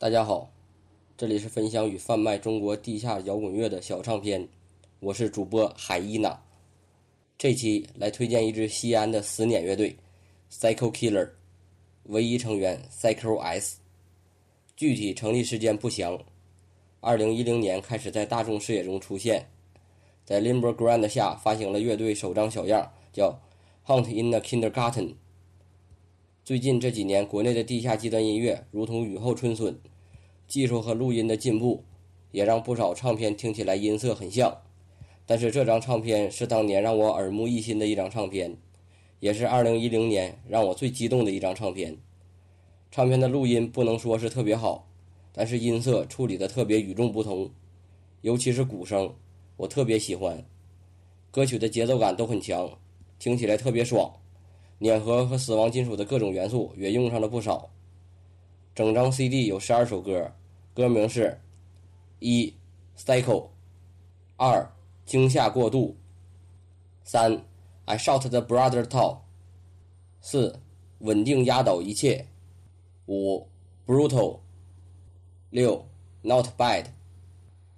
大家好，这里是分享与贩卖中国地下摇滚乐的小唱片，我是主播海伊娜。这期来推荐一支西安的死碾乐队 Psycho Killer，唯一成员 Psycho S。具体成立时间不详，二零一零年开始在大众视野中出现，在 Limber Grand 下发行了乐队首张小样，叫《Hunt in the Kindergarten》。最近这几年，国内的地下极端音乐如同雨后春笋。技术和录音的进步，也让不少唱片听起来音色很像。但是这张唱片是当年让我耳目一新的一张唱片，也是2010年让我最激动的一张唱片。唱片的录音不能说是特别好，但是音色处理的特别与众不同，尤其是鼓声，我特别喜欢。歌曲的节奏感都很强，听起来特别爽。碾核和死亡金属的各种元素也用上了不少。整张 CD 有十二首歌。歌名是：一，cycle；二，惊吓过度；三，I shot the brother tall；四，稳定压倒一切；五，brutal；六，not bad；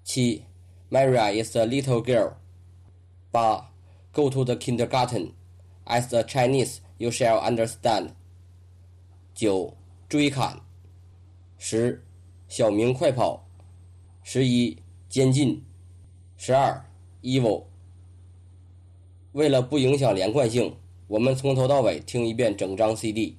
七，Maria is a little girl；八，go to the kindergarten；as the Chinese you shall understand；九，追砍；十。 小明快跑，十一监禁，十二 evil。为了不影响连贯性，我们从头到尾听一遍整张 CD。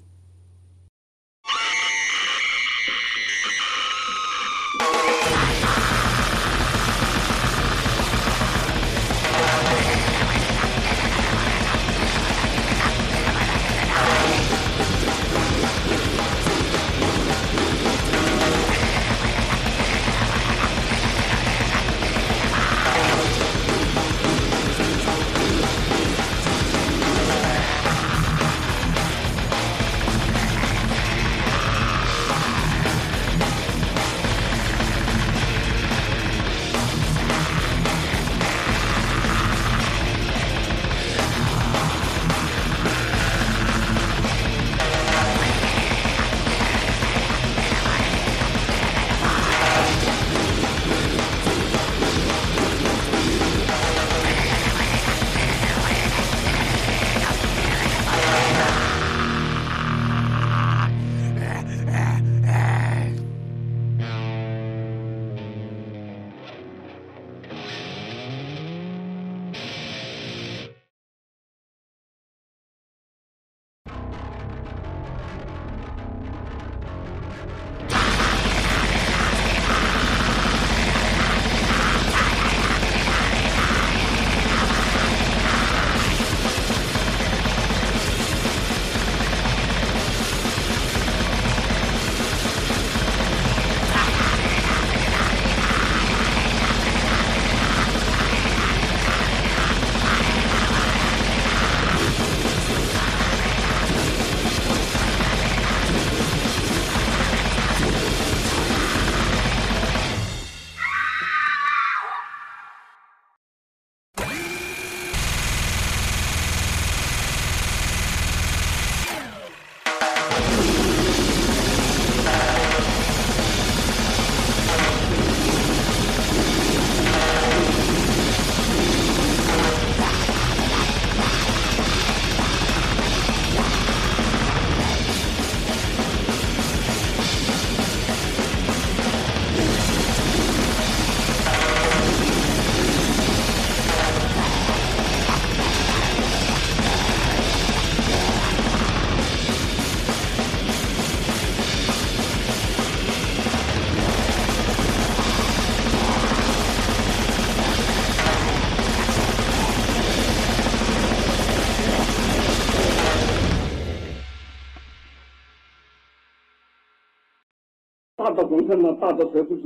大的红尘呢，大的谁不知？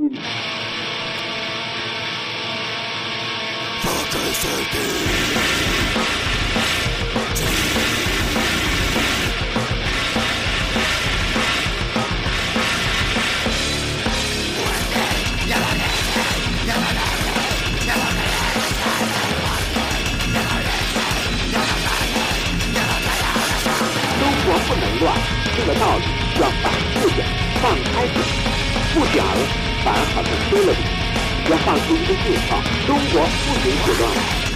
生活不能乱，这个道理要反复讲，放开讲。不讲，反而好像输了脸。要放出一个信号：中国不允许乱。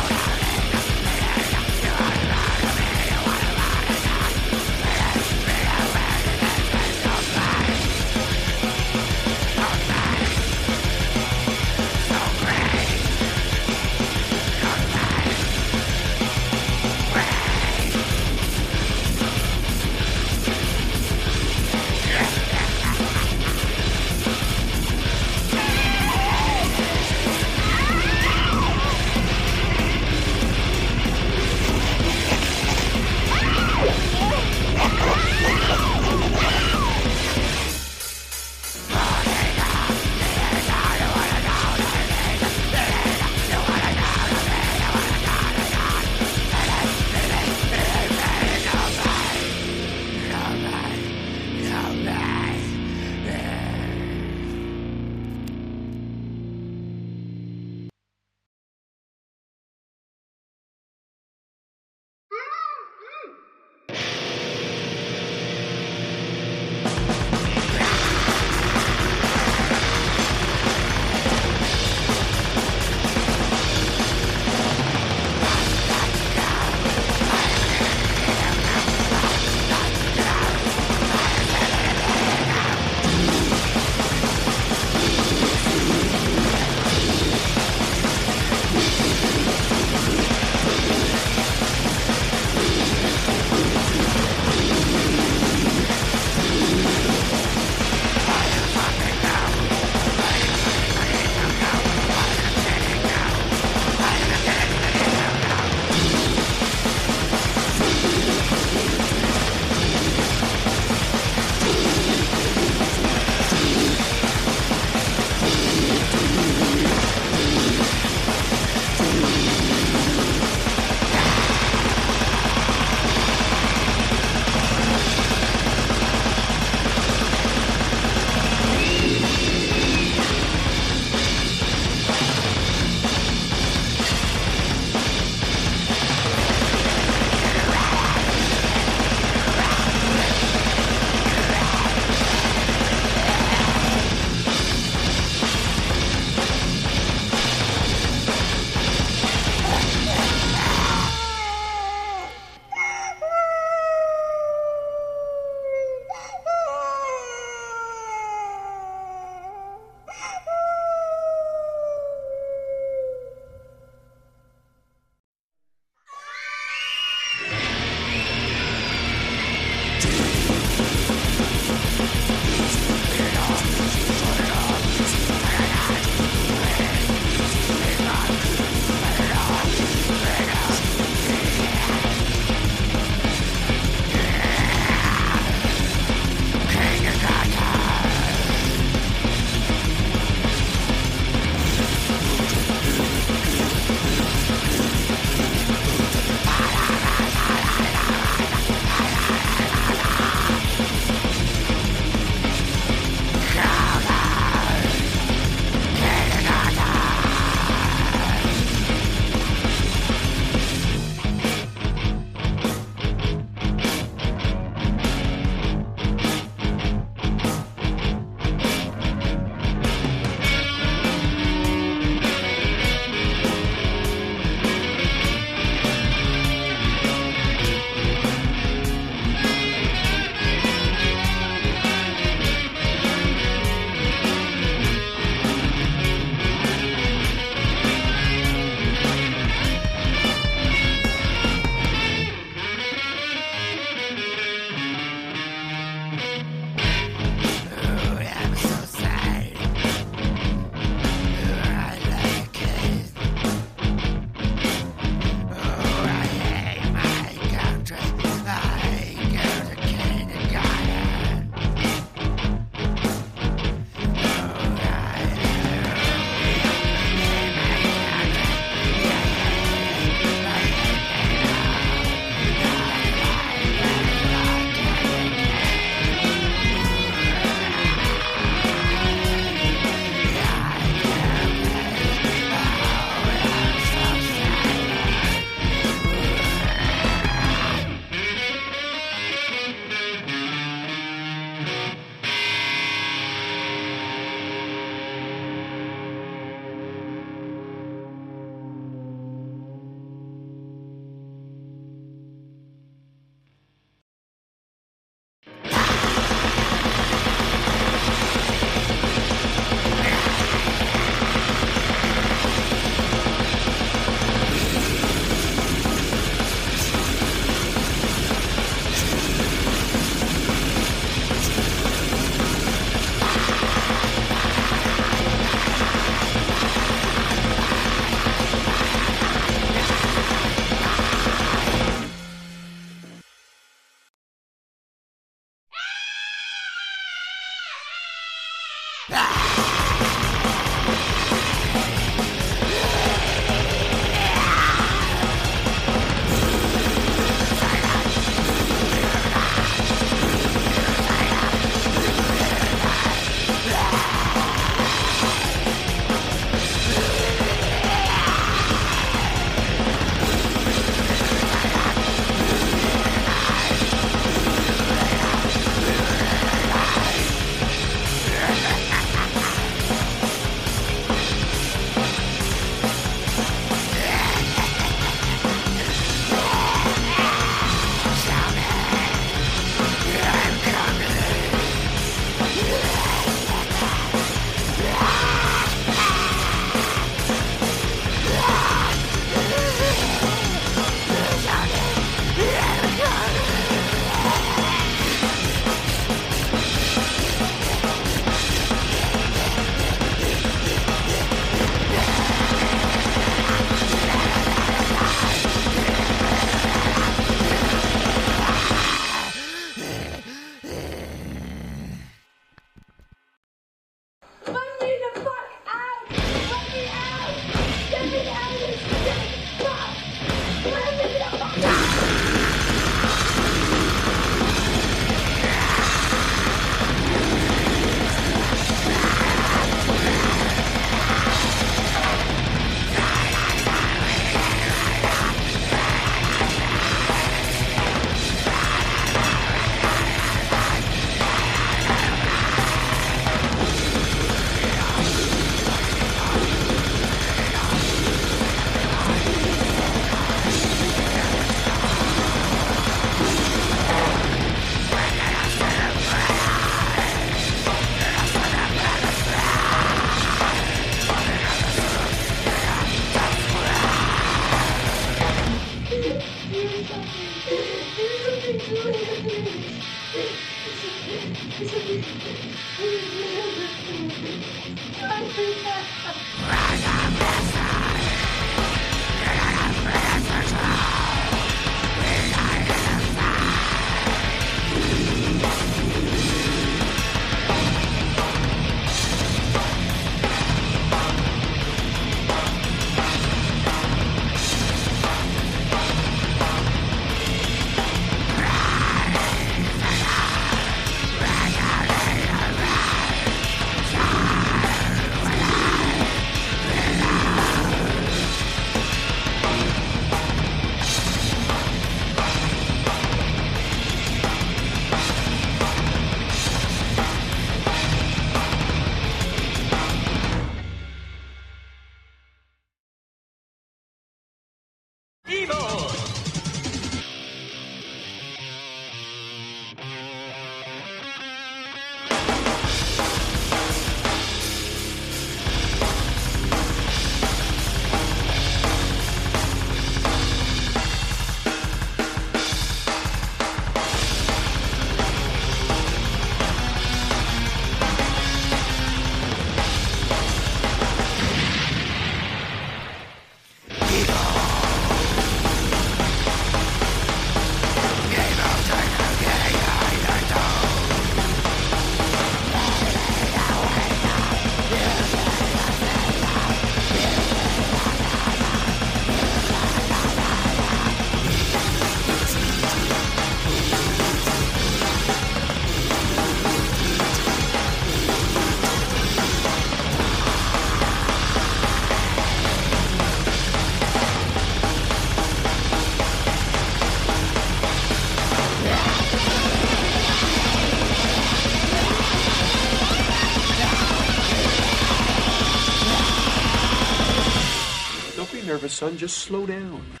Son. Just slow down.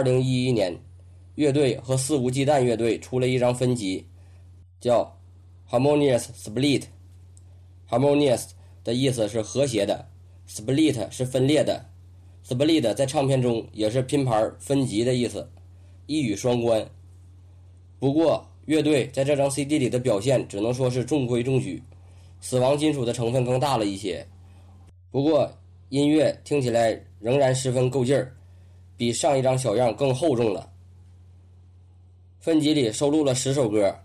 二零一一年，乐队和肆无忌惮乐队出了一张分辑，叫《Harmonious Split》。Harmonious 的意思是和谐的，Split 是分裂的。Split 在唱片中也是拼盘分级的意思，一语双关。不过，乐队在这张 CD 里的表现只能说是中规中矩，死亡金属的成分更大了一些。不过，音乐听起来仍然十分够劲儿。比上一张小样更厚重了。分集里收录了十首歌，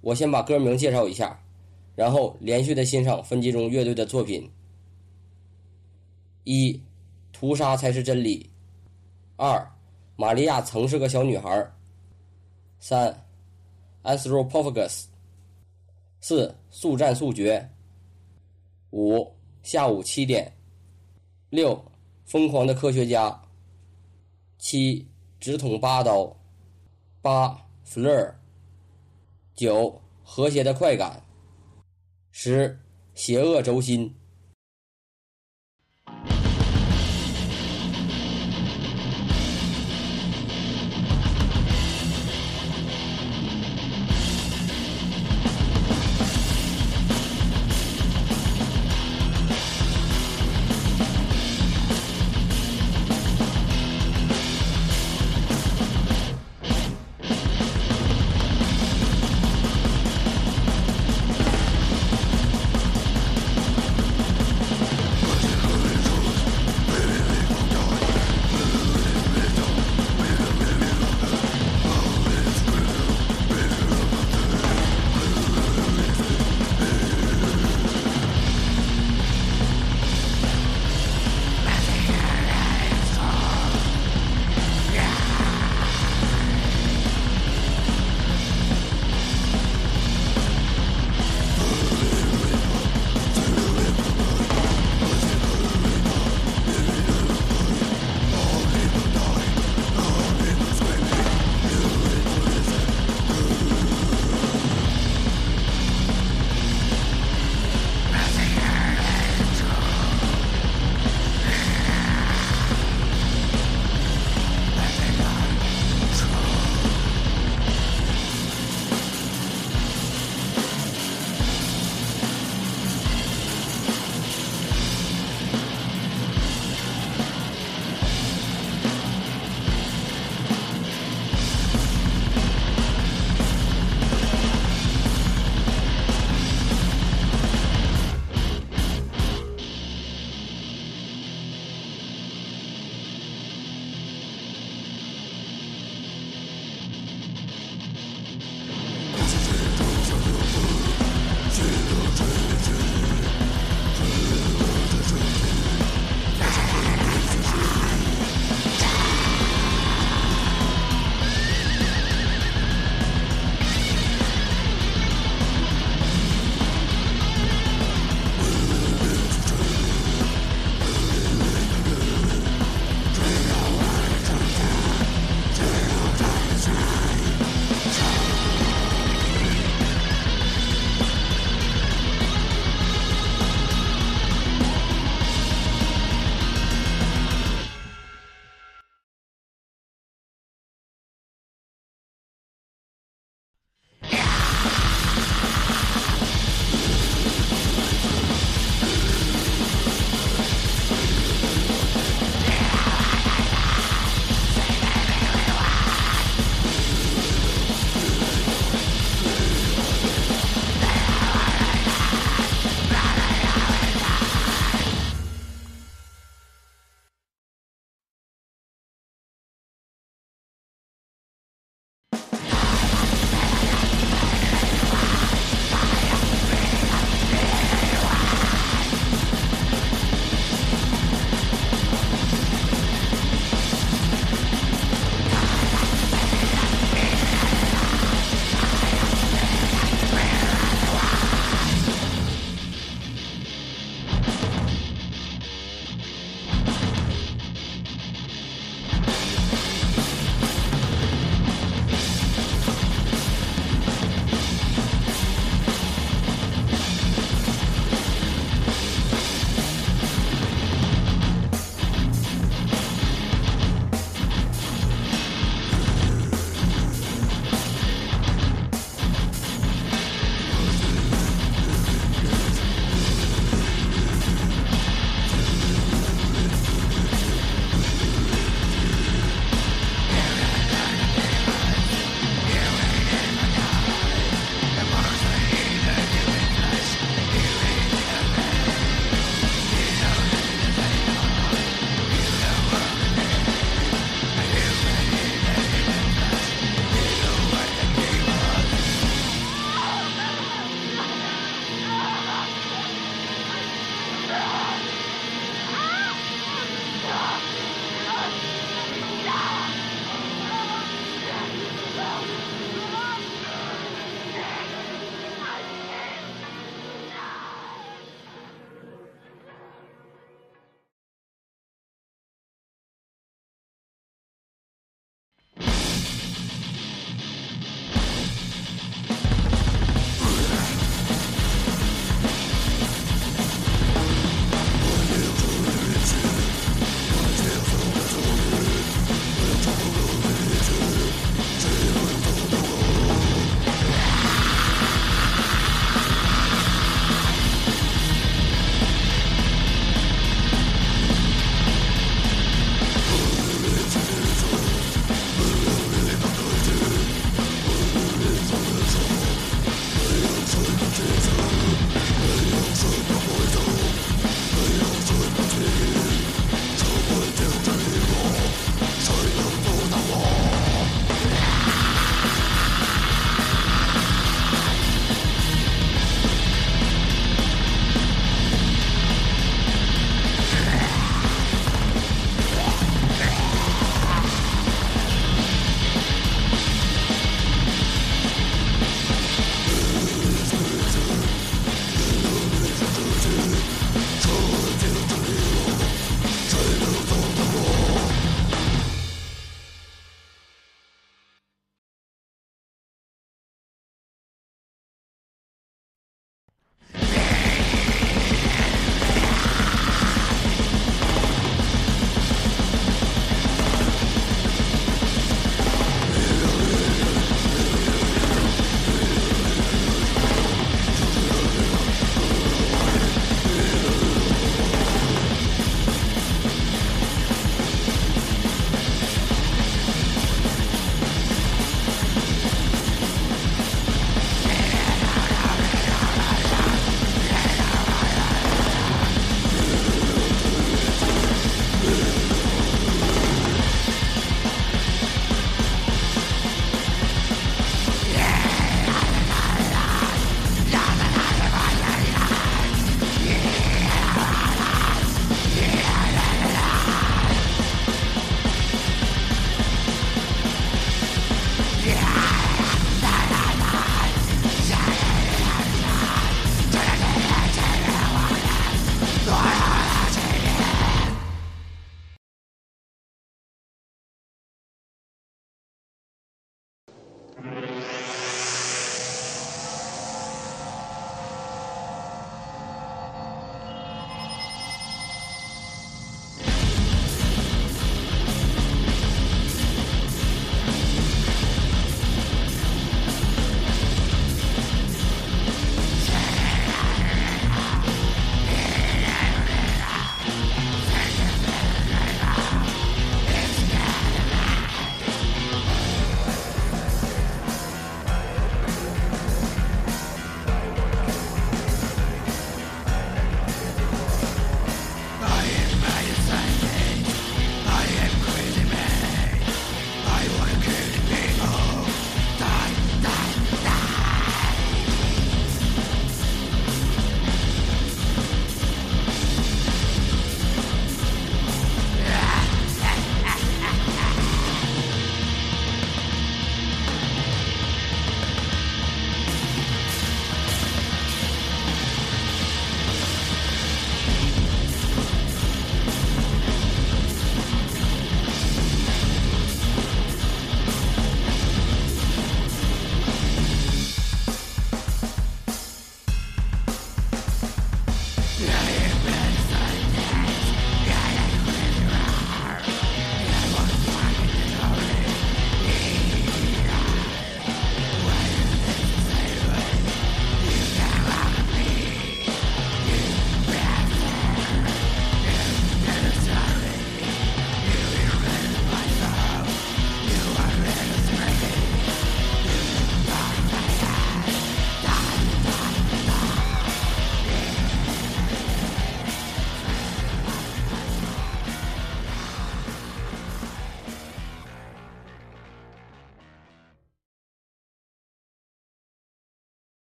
我先把歌名介绍一下，然后连续的欣赏分集中乐队的作品。一，屠杀才是真理。二，玛利亚曾是个小女孩。三，Anthropophagus。四，速战速决。五，下午七点。六，疯狂的科学家。七，直捅八刀，八 flirt，九和谐的快感，十邪恶轴心。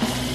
Bye.